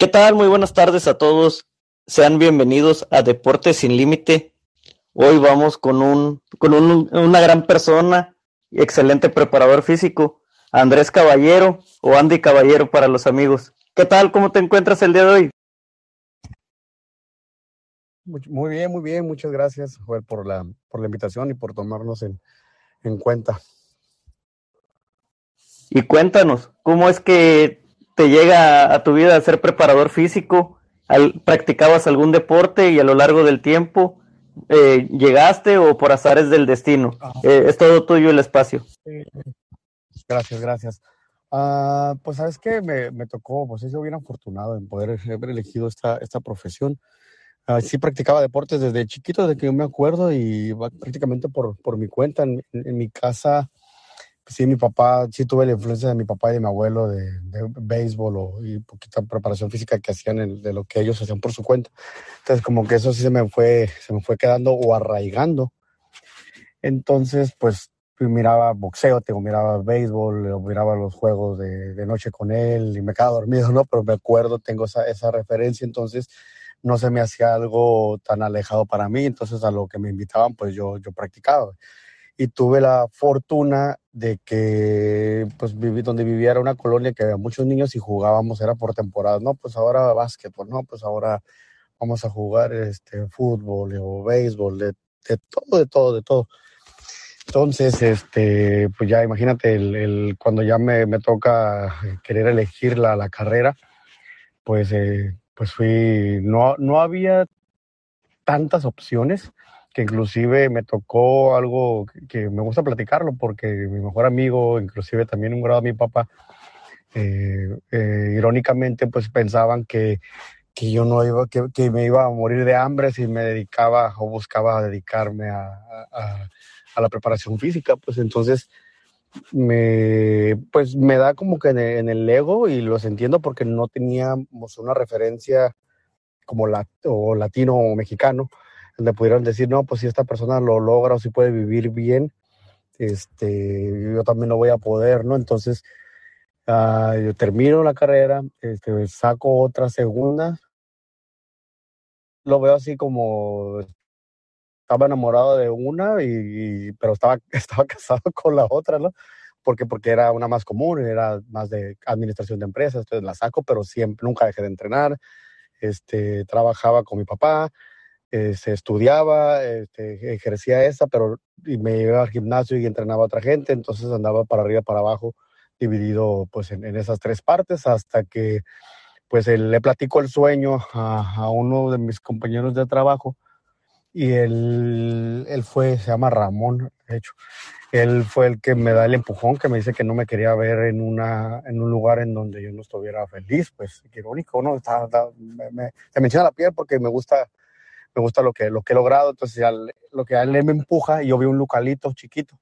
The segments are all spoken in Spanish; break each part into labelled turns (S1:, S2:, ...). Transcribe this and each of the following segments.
S1: ¿Qué tal? Muy buenas tardes a todos. Sean bienvenidos a Deportes sin Límite. Hoy vamos con un con un, una gran persona, excelente preparador físico, Andrés Caballero o Andy Caballero para los amigos. ¿Qué tal? ¿Cómo te encuentras el día de hoy?
S2: Muy bien, muy bien. Muchas gracias Joel, por la, por la invitación y por tomarnos en, en cuenta.
S1: Y cuéntanos, ¿cómo es que te llega a tu vida ser preparador físico? Al, ¿Practicabas algún deporte y a lo largo del tiempo eh, llegaste o por azares del destino? Eh, es todo tuyo el espacio.
S2: Gracias, gracias. Uh, pues sabes que me, me, tocó, pues he sido bien afortunado en poder haber elegido esta, esta profesión. Uh, sí practicaba deportes desde chiquito, desde que yo me acuerdo y prácticamente por, por mi cuenta. En, en, mi casa, sí, mi papá, sí tuve la influencia de mi papá y de mi abuelo de, de béisbol o, y poquita preparación física que hacían en, de lo que ellos hacían por su cuenta. Entonces como que eso sí se me fue, se me fue quedando o arraigando. Entonces, pues miraba boxeo, tengo, miraba béisbol, miraba los juegos de, de, noche con él y me quedaba dormido, ¿no? Pero me acuerdo, tengo esa, esa referencia, entonces no se me hacía algo tan alejado para mí, entonces a lo que me invitaban, pues yo, yo practicaba. Y tuve la fortuna de que, pues, viví, donde vivía era una colonia que había muchos niños y jugábamos, era por temporada, ¿no? Pues ahora básquetbol, ¿no? Pues ahora vamos a jugar este, fútbol o béisbol, de, todo, de todo, de todo. Entonces, este, pues ya imagínate, el cuando ya me, me, toca querer elegir la, la carrera, pues, eh, pues fui, no, no había tantas opciones que inclusive me tocó algo que, me gusta platicarlo porque mi mejor amigo, inclusive también un grado de mi papá, eh, eh, irónicamente pues pensaban que, que yo no iba, que, me iba a morir de hambre si me dedicaba o buscaba dedicarme a, a la preparación física, pues. Entonces me, pues me da como que en el, en el ego y los entiendo porque no teníamos una referencia como o latino o mexicano, donde pudieran decir, no, pues si esta persona lo logra o si puede vivir bien, este, yo también lo voy a poder, ¿no? Entonces, uh, yo termino la carrera, este, saco otra segunda, lo veo así como estaba enamorado de una, y, pero estaba, estaba casado con la otra, ¿no? Porque, porque era una más común, era más de administración de empresas, entonces la saco, pero siempre, nunca dejé de entrenar. Este, trabajaba con mi papá, eh, se estudiaba, este, ejercía esa, pero y me iba al gimnasio y entrenaba a otra gente, entonces andaba para arriba, para abajo, dividido pues en, esas tres partes, hasta que pues le platico el sueño a, uno de mis compañeros de trabajo, y él, él fue, se llama Ramón, de hecho, él fue el que me da el empujón, que me dice que no me quería ver en, una, en un lugar en donde yo no estuviera feliz, pues irónico, ¿no? Está, me, me, se me encina la piel porque me gusta, me gusta lo que, lo que he logrado, entonces lo que a él me empuja, y yo vi un localito chiquito,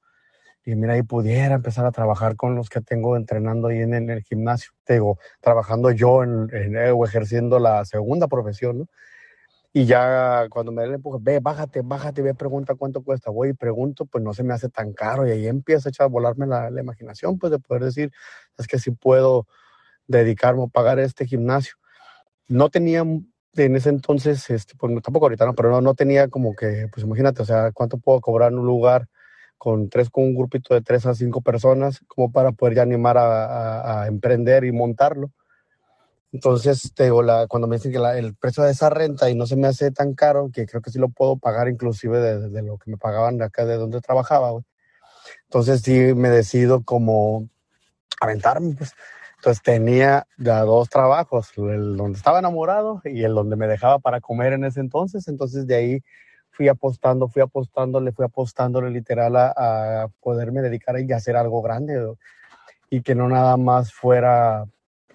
S2: y mira, ahí pudiera empezar a trabajar con los que tengo entrenando ahí en, en el gimnasio, te digo, trabajando yo en, en, o ejerciendo la segunda profesión, ¿no? Y ya cuando me da el empuje, ve, bájate, bájate, ve, pregunta cuánto cuesta. Voy y pregunto, pues no se me hace tan caro. Y ahí empieza a echar volarme la, la imaginación, pues de poder decir, es que si puedo dedicarme a pagar este gimnasio. No tenía en ese entonces, este, pues tampoco ahorita, no, pero no, no tenía como que, pues imagínate, o sea, cuánto puedo cobrar en un lugar con tres, con un grupito de tres a cinco personas, como para poder ya animar a, emprender y montarlo. Entonces, cuando me dicen que el precio de esa renta y no se me hace tan caro, que creo que sí lo puedo pagar inclusive de, de lo que me pagaban de acá de donde trabajaba, güey. Entonces sí me decido como aventarme, pues. Entonces tenía dos trabajos, el donde estaba enamorado y el donde me dejaba para comer en ese entonces. Entonces de ahí fui apostando, fui apostándole, fui apostándole literal a, a poderme dedicar a hacer algo grande y que no nada más fuera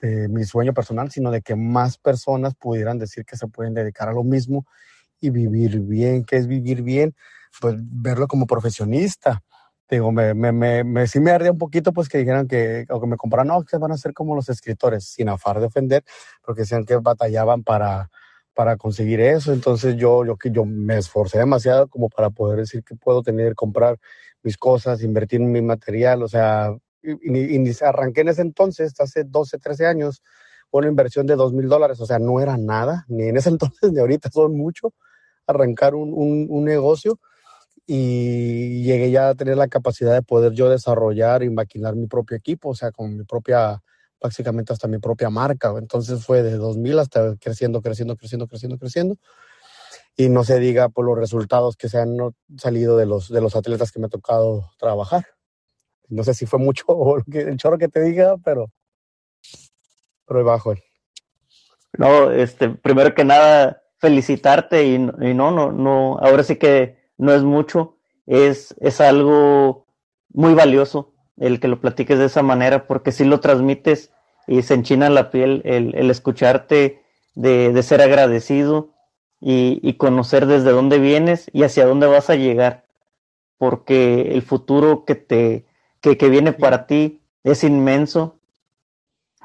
S2: eh, mi sueño personal, sino de que más personas pudieran decir que se pueden dedicar a lo mismo y vivir bien. ¿Qué es vivir bien? Pues verlo como profesionista. Digo, me, me, me, me sí me ardía un poquito pues que dijeran que, o que me compraran, no, que van a ser como los escritores, sin afar de ofender, porque decían que batallaban para, para conseguir eso. Entonces yo, yo, yo me esforcé demasiado como para poder decir que puedo tener, comprar mis cosas, invertir en mi material, o sea, y, y, arranqué en ese entonces, hace 12, 13 años, una inversión de dos mil dólares, o sea, no era nada, ni en ese entonces ni ahorita son mucho, arrancar un, un, un negocio y llegué ya a tener la capacidad de poder yo desarrollar y maquinar mi propio equipo, o sea, con mi propia, básicamente hasta mi propia marca. Entonces fue de 2000 hasta creciendo, creciendo, creciendo, creciendo, creciendo. Y no se diga por los resultados que se han salido de los, de los atletas que me ha tocado trabajar. No sé si fue mucho o el chorro que te diga, pero, pero bajo.
S1: No, este, primero que nada, felicitarte y, y no, no, no, ahora sí que no es mucho, es, es algo muy valioso el que lo platiques de esa manera, porque si lo transmites y se enchina la piel el, el escucharte, de, de, ser agradecido y, y, conocer desde dónde vienes y hacia dónde vas a llegar, porque el futuro que, te, que, que viene para ti es inmenso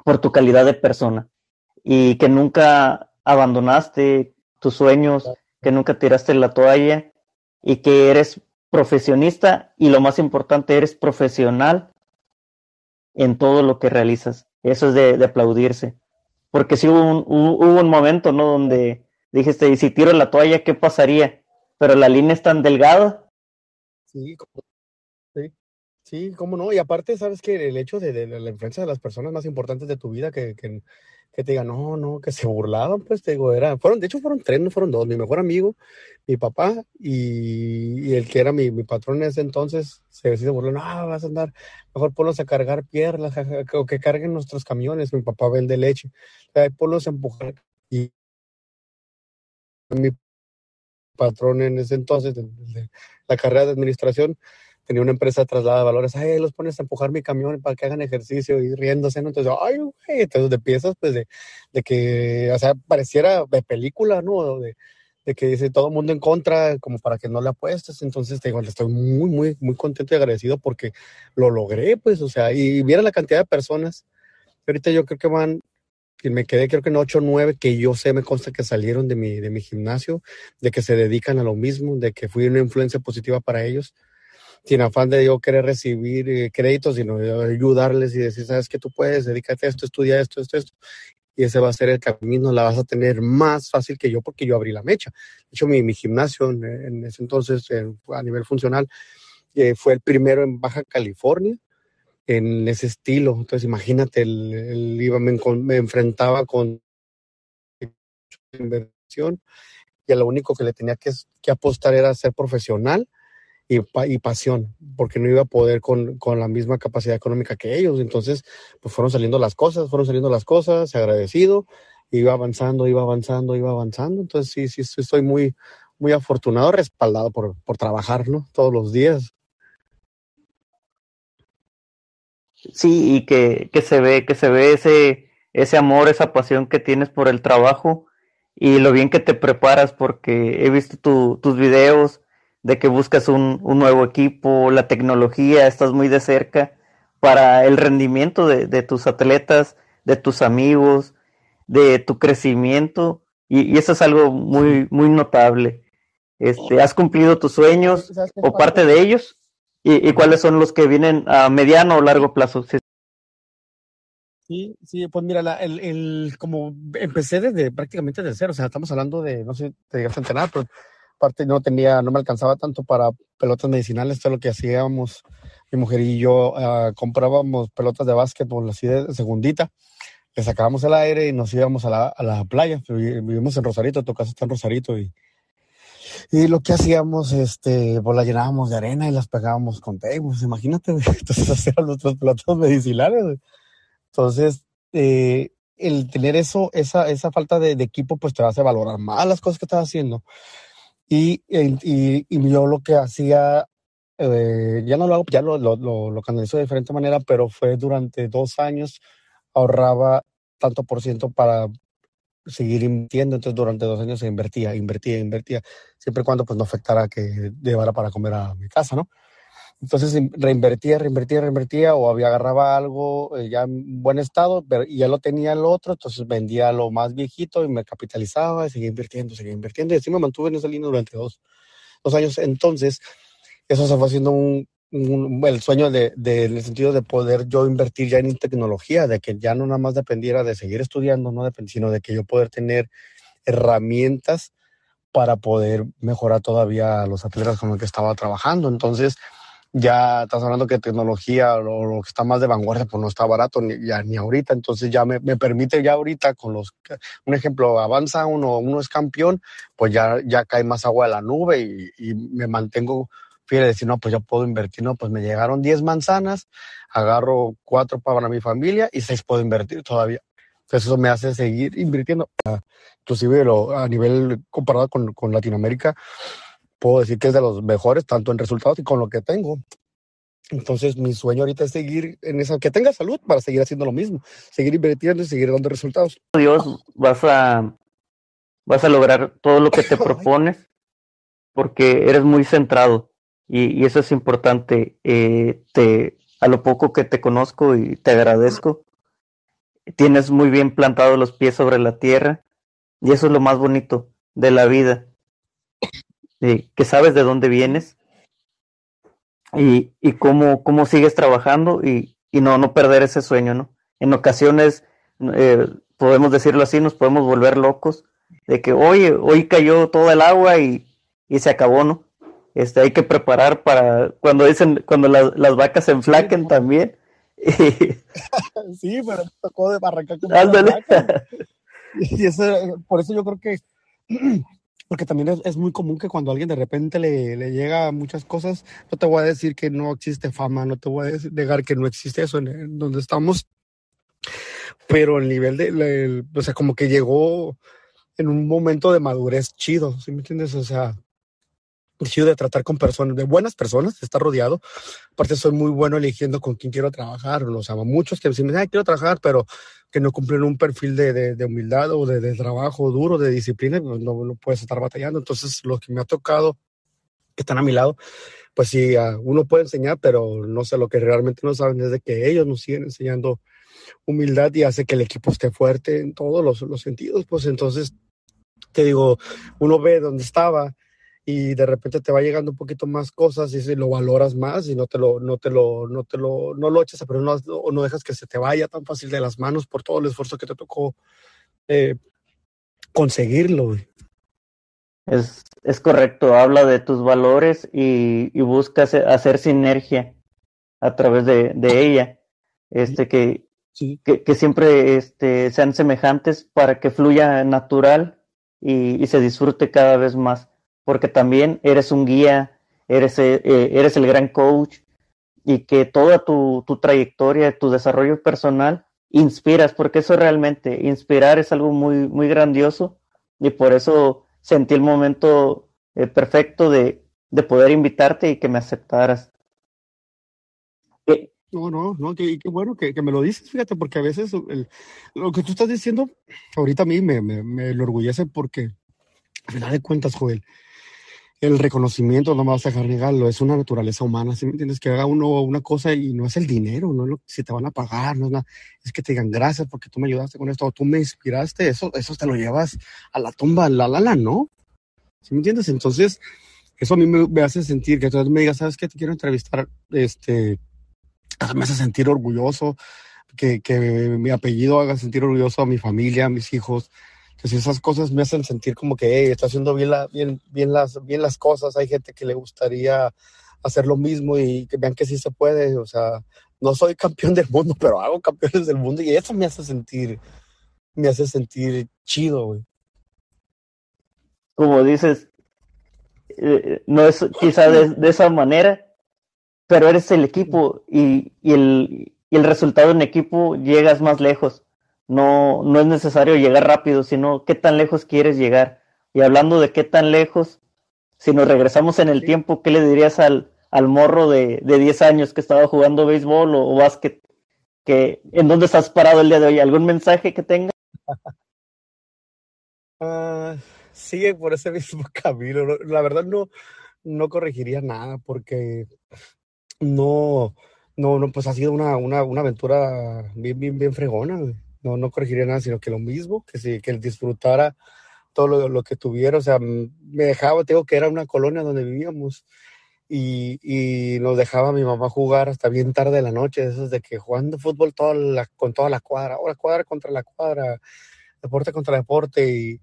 S1: por tu calidad de persona y que nunca abandonaste tus sueños, que nunca tiraste la toalla y que eres profesionista y lo más importante, eres profesional en todo lo que realizas. Eso es de, aplaudirse. Porque si hubo un, hubo un momento, ¿no? Donde dijiste, y si tiro la toalla, ¿qué pasaría? Pero la línea es tan delgada.
S2: Sí, sí, sí, cómo no. Y aparte, sabes que el hecho de, la influencia de las personas más importantes de tu vida que, que, que te digan, no, no, que se burlaban, pues te digo, era, fueron, de hecho fueron tres, no fueron dos, mi mejor amigo, mi papá y, el que era mi, mi, patrón en ese entonces, se, se burló, no, vas a andar, mejor ponlos a cargar piedras, o que carguen nuestros camiones, mi papá vende leche, ponlos a empujar y mi patrón en ese entonces, la carrera de administración, tenía una empresa de traslado de valores, ay, los pones a empujar mi camión para que hagan ejercicio y riéndose, ¿no? Entonces, ay, güey, entonces de piezas, pues, de, de, que, o sea, pareciera de película, ¿no? De, de que dice todo el mundo en contra, como para que no le apuestes, entonces, te digo, estoy muy, muy, muy contento y agradecido porque lo logré, pues, o sea, y viera la cantidad de personas, ahorita yo creo que van, que me quedé creo que en 8 o 9 que yo sé, me consta que salieron de mi, de mi gimnasio, de que se dedican a lo mismo, de que fui una influencia positiva para ellos sin afán de yo querer recibir eh, créditos, sino ayudarles y decir, sabes que tú puedes, dedícate a esto, estudia esto, esto, esto. Y ese va a ser el camino, la vas a tener más fácil que yo porque yo abrí la mecha. De hecho, mi, gimnasio en, en, ese entonces, en, a nivel funcional, eh, fue el primero en Baja California en ese estilo. Entonces, imagínate, el iba, me, me enfrentaba con inversión y a lo único que le tenía que, que apostar era ser profesional y, y, pasión, porque no iba a poder con, con, la misma capacidad económica que ellos. Entonces, pues fueron saliendo las cosas, fueron saliendo las cosas, agradecido, iba avanzando, iba avanzando, iba avanzando. Entonces, sí, sí, estoy muy, muy afortunado, respaldado por, por trabajar, ¿no? Todos los días.
S1: Sí, y que, que se ve, que se ve ese, ese amor, esa pasión que tienes por el trabajo y lo bien que te preparas, porque he visto tu, tus videos, de que buscas un, un, nuevo equipo, la tecnología, estás muy de cerca para el rendimiento de, de tus atletas, de tus amigos, de tu crecimiento, y, y, eso es algo muy, muy notable. Este, ¿Has cumplido tus sueños o parte de ellos? ¿Y, y cuáles son los que vienen a mediano o largo plazo? Sí.
S2: Sí, sí, pues mira, la, el, el, como empecé desde prácticamente desde cero, o sea, estamos hablando de, no sé, te digas centenar, pero aparte no tenía, no me alcanzaba tanto para pelotas medicinales, todo lo que hacíamos, mi mujer y yo uh, comprábamos pelotas de básquetbol así de segundita, le sacábamos el aire y nos íbamos a la, a la playa, vivimos en Rosarito, tu casa está en Rosarito y, y lo que hacíamos, este, pues la llenábamos de arena y las pegábamos con tape, imagínate, entonces hacíamos nuestras pelotas medicinales, entonces, eh, el tener eso, esa, esa falta de, de, equipo, pues te hace valorar más las cosas que estás haciendo. Y, y, y yo lo que hacía, eh, ya no lo hago, ya lo, lo, lo, lo canalizo de diferente manera, pero fue durante dos años, ahorraba tanto por ciento para seguir invirtiendo, entonces durante dos años se invertía, invertía, invertía, siempre y cuando pues no afectara que llevara para comer a mi casa, ¿no? Entonces reinvertía, reinvertía, reinvertía o había agarraba algo eh, ya en buen estado pero, y ya lo tenía el otro, entonces vendía lo más viejito y me capitalizaba y seguía invirtiendo, seguía invirtiendo y así me mantuve en esa línea durante dos, dos años. Entonces, eso se fue haciendo un, el sueño de, en el sentido de poder yo invertir ya en tecnología, de que ya no nada más dependiera de seguir estudiando, no sino de que yo poder tener herramientas para poder mejorar todavía los atletas con los que estaba trabajando. Entonces, ya estás hablando que tecnología o lo, que está más de vanguardia, pues no está barato ni, ya, ni ahorita. Entonces ya me, me, permite ya ahorita con los, un ejemplo, avanza uno, uno es campeón, pues ya, ya cae más agua de la nube y, y me mantengo fiel de decir, no, pues yo puedo invertir, no, pues me llegaron 10 manzanas, agarro cuatro para mi familia y seis puedo invertir todavía. Entonces eso me hace seguir invirtiendo. Inclusive lo, a nivel comparado con, con Latinoamérica, puedo decir que es de los mejores, tanto en resultados y con lo que tengo. Entonces, mi sueño ahorita es seguir en esa, que tenga salud para seguir haciendo lo mismo, seguir invirtiendo y seguir dando resultados.
S1: Dios, vas a, vas a lograr todo lo que te propones porque eres muy centrado y, y eso es importante. Eh, te, a lo poco que te conozco y te agradezco, tienes muy bien plantados los pies sobre la tierra y eso es lo más bonito de la vida que sabes de dónde vienes y, y cómo, cómo sigues trabajando y, y, no, no perder ese sueño, ¿no? En ocasiones, eh, podemos decirlo así, nos podemos volver locos de que, oye, hoy cayó todo el agua y, y se acabó, ¿no? Este, hay que preparar para cuando dicen, cuando las vacas se enflaquen también.
S2: sí, pero tocó de arrancar con Y eso, por eso yo creo que porque también es, muy común que cuando alguien de repente le, le, llega muchas cosas, no te voy a decir que no existe fama, no te voy a negar que no existe eso en, donde estamos, pero el nivel de, o sea, como que llegó en un momento de madurez chido, ¿sí me entiendes? O sea, chido de tratar con personas, de buenas personas, de estar rodeado. Aparte, soy muy bueno eligiendo con quién quiero trabajar. O sea, muchos que me dicen, quiero trabajar, pero que no cumplen un perfil de, de, humildad o de, trabajo duro, de disciplina, pues no, no, puedes estar batallando. Entonces, los que me ha tocado, que están a mi lado, pues sí, uno puede enseñar, pero no sé, lo que realmente no saben es de que ellos nos siguen enseñando humildad y hace que el equipo esté fuerte en todos los, los sentidos. Pues entonces, te digo, uno ve dónde estaba y de repente te va llegando un poquito más cosas y lo valoras más y no te lo, no te lo, no te lo, no lo echas pero no, no dejas que se te vaya tan fácil de las manos por todo el esfuerzo que te tocó eh, conseguirlo.
S1: Es, es correcto, habla de tus valores y, y buscas hacer sinergia a través de, de ella, este que, que, que, siempre este, sean semejantes para que fluya natural y, y se disfrute cada vez más porque también eres un guía, eres, eh, eh, eres el gran coach y que toda tu, tu, trayectoria, tu desarrollo personal, inspiras, porque eso realmente, inspirar es algo muy, muy grandioso y por eso sentí el momento eh, perfecto de, de, poder invitarte y que me aceptaras.
S2: No, no, no, qué, qué bueno que, que, me lo dices, fíjate, porque a veces el, lo que tú estás diciendo, ahorita a mí me, me, me enorgullece porque, a final de cuentas, Joel, el reconocimiento, no me vas a dejar negarlo, es una naturaleza humana, ¿sí me entiendes? Que haga uno una cosa y no es el dinero, no es lo, si te van a pagar, no es nada, es que te digan gracias porque tú me ayudaste con esto, o tú me inspiraste, eso, eso te lo llevas a la tumba, la la la, ¿no? ¿Sí me entiendes? Entonces, eso a mí me, hace sentir que tú me digas, ¿sabes qué? Te quiero entrevistar, este, me hace sentir orgulloso, que, que mi apellido haga sentir orgulloso a mi familia, a mis hijos, que si esas cosas me hacen sentir como que está haciendo bien, bien, bien, las, bien las cosas, hay gente que le gustaría hacer lo mismo y que vean que sí se puede, o sea, no soy campeón del mundo, pero hago campeones del mundo y eso me hace sentir, me hace sentir chido, güey.
S1: Como dices, eh, no es quizá de, esa manera, pero eres el equipo y, y, el, y el resultado en equipo llegas más lejos no, no es necesario llegar rápido, sino qué tan lejos quieres llegar. Y hablando de qué tan lejos, si nos regresamos en el tiempo, ¿qué le dirías al, al morro de, de 10 años que estaba jugando béisbol o, básquet? Que, ¿En dónde estás parado el día de hoy? ¿Algún mensaje que tenga?
S2: Uh, sigue por ese mismo camino. La verdad no, no corregiría nada porque no, no, no, pues ha sido una, una, una aventura bien, bien, bien fregona no, no corregiría nada, sino que lo mismo, que sí, que él disfrutara todo lo, lo, que tuviera, o sea, me dejaba, tengo que era una colonia donde vivíamos y, y, nos dejaba mi mamá jugar hasta bien tarde de la noche, esos de que jugando fútbol la, con toda la cuadra, ahora cuadra contra la cuadra, deporte contra deporte y,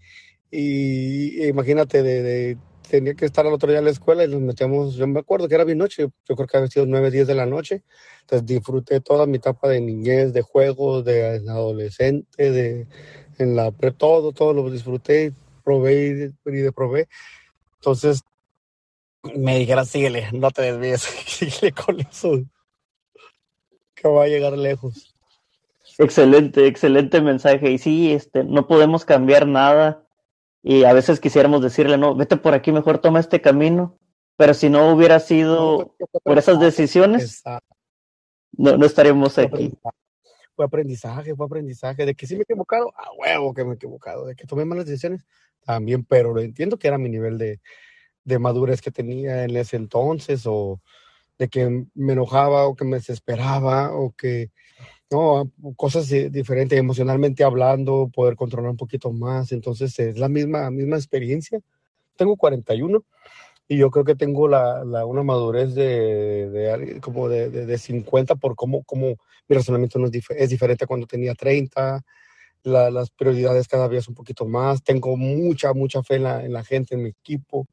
S2: y, imagínate, de, tenía que estar al otro día en la escuela y nos metíamos, yo me acuerdo que era bien noche, yo creo que había sido 9, 10 de la noche, entonces disfruté toda mi etapa de niñez, de juegos, de adolescente, de en la pre, todo, todo lo disfruté, probé y de, probé. Entonces me dijeron, síguele, no te desvíes, síguele con eso, que va a llegar lejos.
S1: Excelente, excelente mensaje. Y sí, este, no podemos cambiar nada. Y a veces quisiéramos decirle, no, vete por aquí, mejor toma este camino. Pero si no hubiera sido por esas decisiones, no, no estaríamos aquí.
S2: Fue aprendizaje, fue aprendizaje. De que sí me he equivocado, a huevo que me he equivocado. De que tomé malas decisiones, también, pero lo entiendo que era mi nivel de, de madurez que tenía en ese entonces, o de que me enojaba, o que me desesperaba, o que no, cosas diferentes, emocionalmente hablando, poder controlar un poquito más. Entonces es la misma, misma experiencia. Tengo 41 y yo creo que tengo la, la una madurez de, de como de, de, 50 por cómo, cómo mi razonamiento no es, es diferente cuando tenía 30. La, las prioridades cada vez un poquito más. Tengo mucha, mucha fe en la, en la gente, en mi equipo.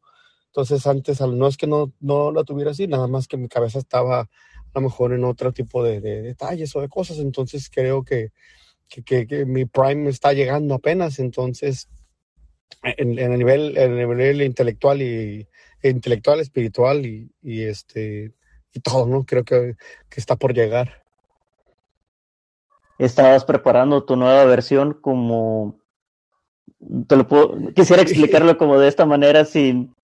S2: Entonces antes no es que no, no la tuviera así, nada más que mi cabeza estaba a lo mejor en otro tipo de, detalles o de cosas. Entonces creo que, que, mi prime está llegando apenas. Entonces, en, el nivel, en el nivel intelectual y intelectual, espiritual y, y este y todo, ¿no? Creo que, que está por llegar.
S1: Estabas preparando tu nueva versión como te lo puedo, quisiera explicarlo como de esta manera sin,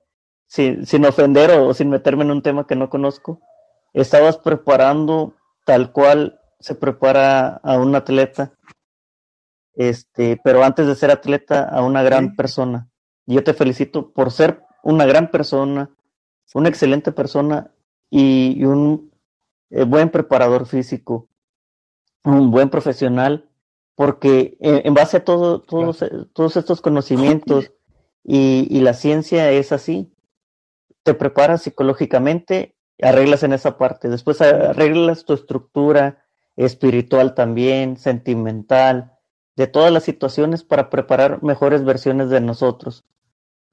S1: sin, sin ofender o sin meterme en un tema que no conozco estabas preparando tal cual se prepara a un atleta, este, pero antes de ser atleta, a una gran persona. Yo te felicito por ser una gran persona, una excelente persona y, un eh, buen preparador físico, un buen profesional, porque en, base a todo, todos, todos estos conocimientos y, y la ciencia es así, te preparas psicológicamente arreglas en esa parte. Después arreglas tu estructura espiritual también, sentimental, de todas las situaciones para preparar mejores versiones de nosotros.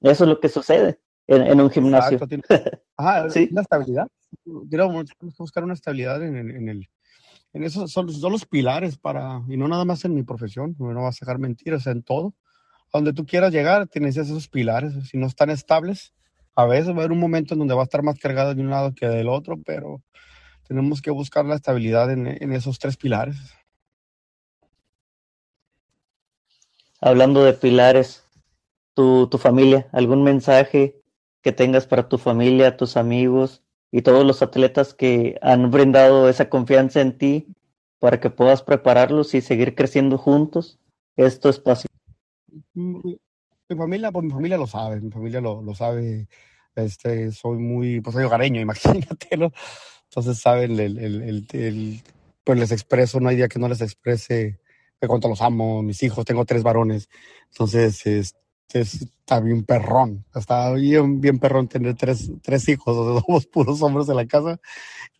S1: Eso es lo que sucede en, un gimnasio.
S2: Ajá, ¿Sí? una estabilidad. Tenemos que buscar una estabilidad en, en, el... En eso son, son, los pilares para, y no nada más en mi profesión, no vas a dejar mentiras, en todo. A donde tú quieras llegar, tienes esos pilares. Si no están estables, a veces va a haber un momento en donde va a estar más cargado de un lado que del otro, pero tenemos que buscar la estabilidad en, esos tres pilares.
S1: Hablando de pilares, tu, tu familia, algún mensaje que tengas para tu familia, tus amigos y todos los atletas que han brindado esa confianza en ti para que puedas prepararlos y seguir creciendo juntos. Esto es espacio.
S2: Mi familia, pues mi familia lo sabe, mi familia lo, lo sabe. Este, soy muy, pues soy hogareño, imagínatelo. Entonces saben, el, el, el, pues les expreso, no hay día que no les exprese de cuánto los amo, mis hijos, tengo tres varones. Entonces, es, está bien perrón, está bien, bien perrón tener tres, tres hijos, dos puros hombres en la casa,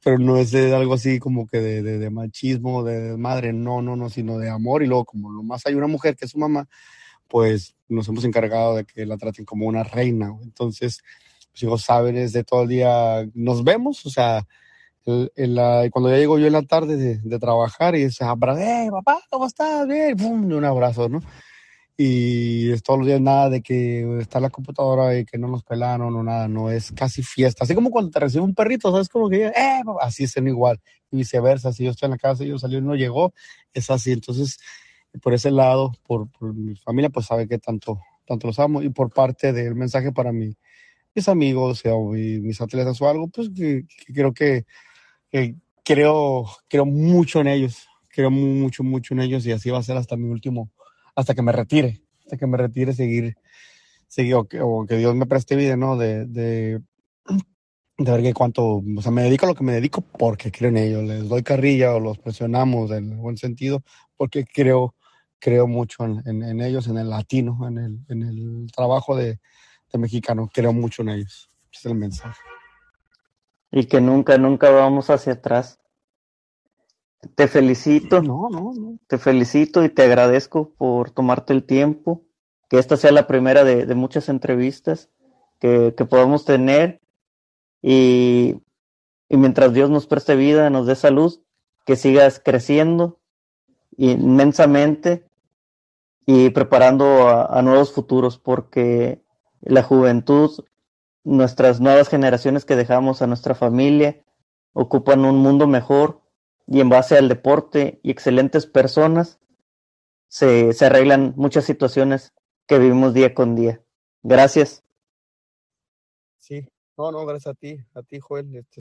S2: pero no es algo así como que de, de, de machismo, de madre, no, no, no, sino de amor. Y luego, como lo más hay una mujer que es su mamá, pues nos hemos encargado de que la traten como una reina. Entonces, los hijos saben, es de todo el día, nos vemos, o sea, cuando ya llego yo en la tarde de, trabajar y se abra, hey, papá, ¿cómo estás? Bien, un abrazo, ¿no? Y es todos los días nada de que está en la computadora y que no nos pelaron o nada, no, es casi fiesta. Así como cuando te recibe un perrito, ¿sabes? Como que, eh, así es igual. Y viceversa, si yo estoy en la casa y yo salí y no llegó, es así. Entonces, por ese lado, por, mi familia, pues sabe que tanto, tanto los amo. Y por parte del mensaje para mí, mis amigos o mis atletas o algo, pues que, creo que, creo, creo mucho en ellos. Creo mucho, mucho en ellos y así va a ser hasta mi último, hasta que me retire, hasta que me retire, seguir, seguir o, que, Dios me preste vida, ¿no? De, de, ver que cuánto, o sea, me dedico a lo que me dedico porque creo en ellos, les doy carrilla o los presionamos en buen sentido porque creo creo mucho en, ellos, en el latino, en el, en el trabajo de, de, mexicano, creo mucho en ellos. es el mensaje.
S1: y que nunca, nunca vamos hacia atrás. Te felicito.
S2: No, no, no.
S1: Te felicito y te agradezco por tomarte el tiempo. Que esta sea la primera de, de muchas entrevistas que, que podamos tener. Y, y mientras Dios nos preste vida, nos dé salud, que sigas creciendo inmensamente y preparando a, nuevos futuros, porque la juventud, nuestras nuevas generaciones que dejamos a nuestra familia, ocupan un mundo mejor y en base al deporte y excelentes personas se, se arreglan muchas situaciones que vivimos día con día. Gracias.
S2: Sí, no, no, gracias a ti, a ti, Joel. Este,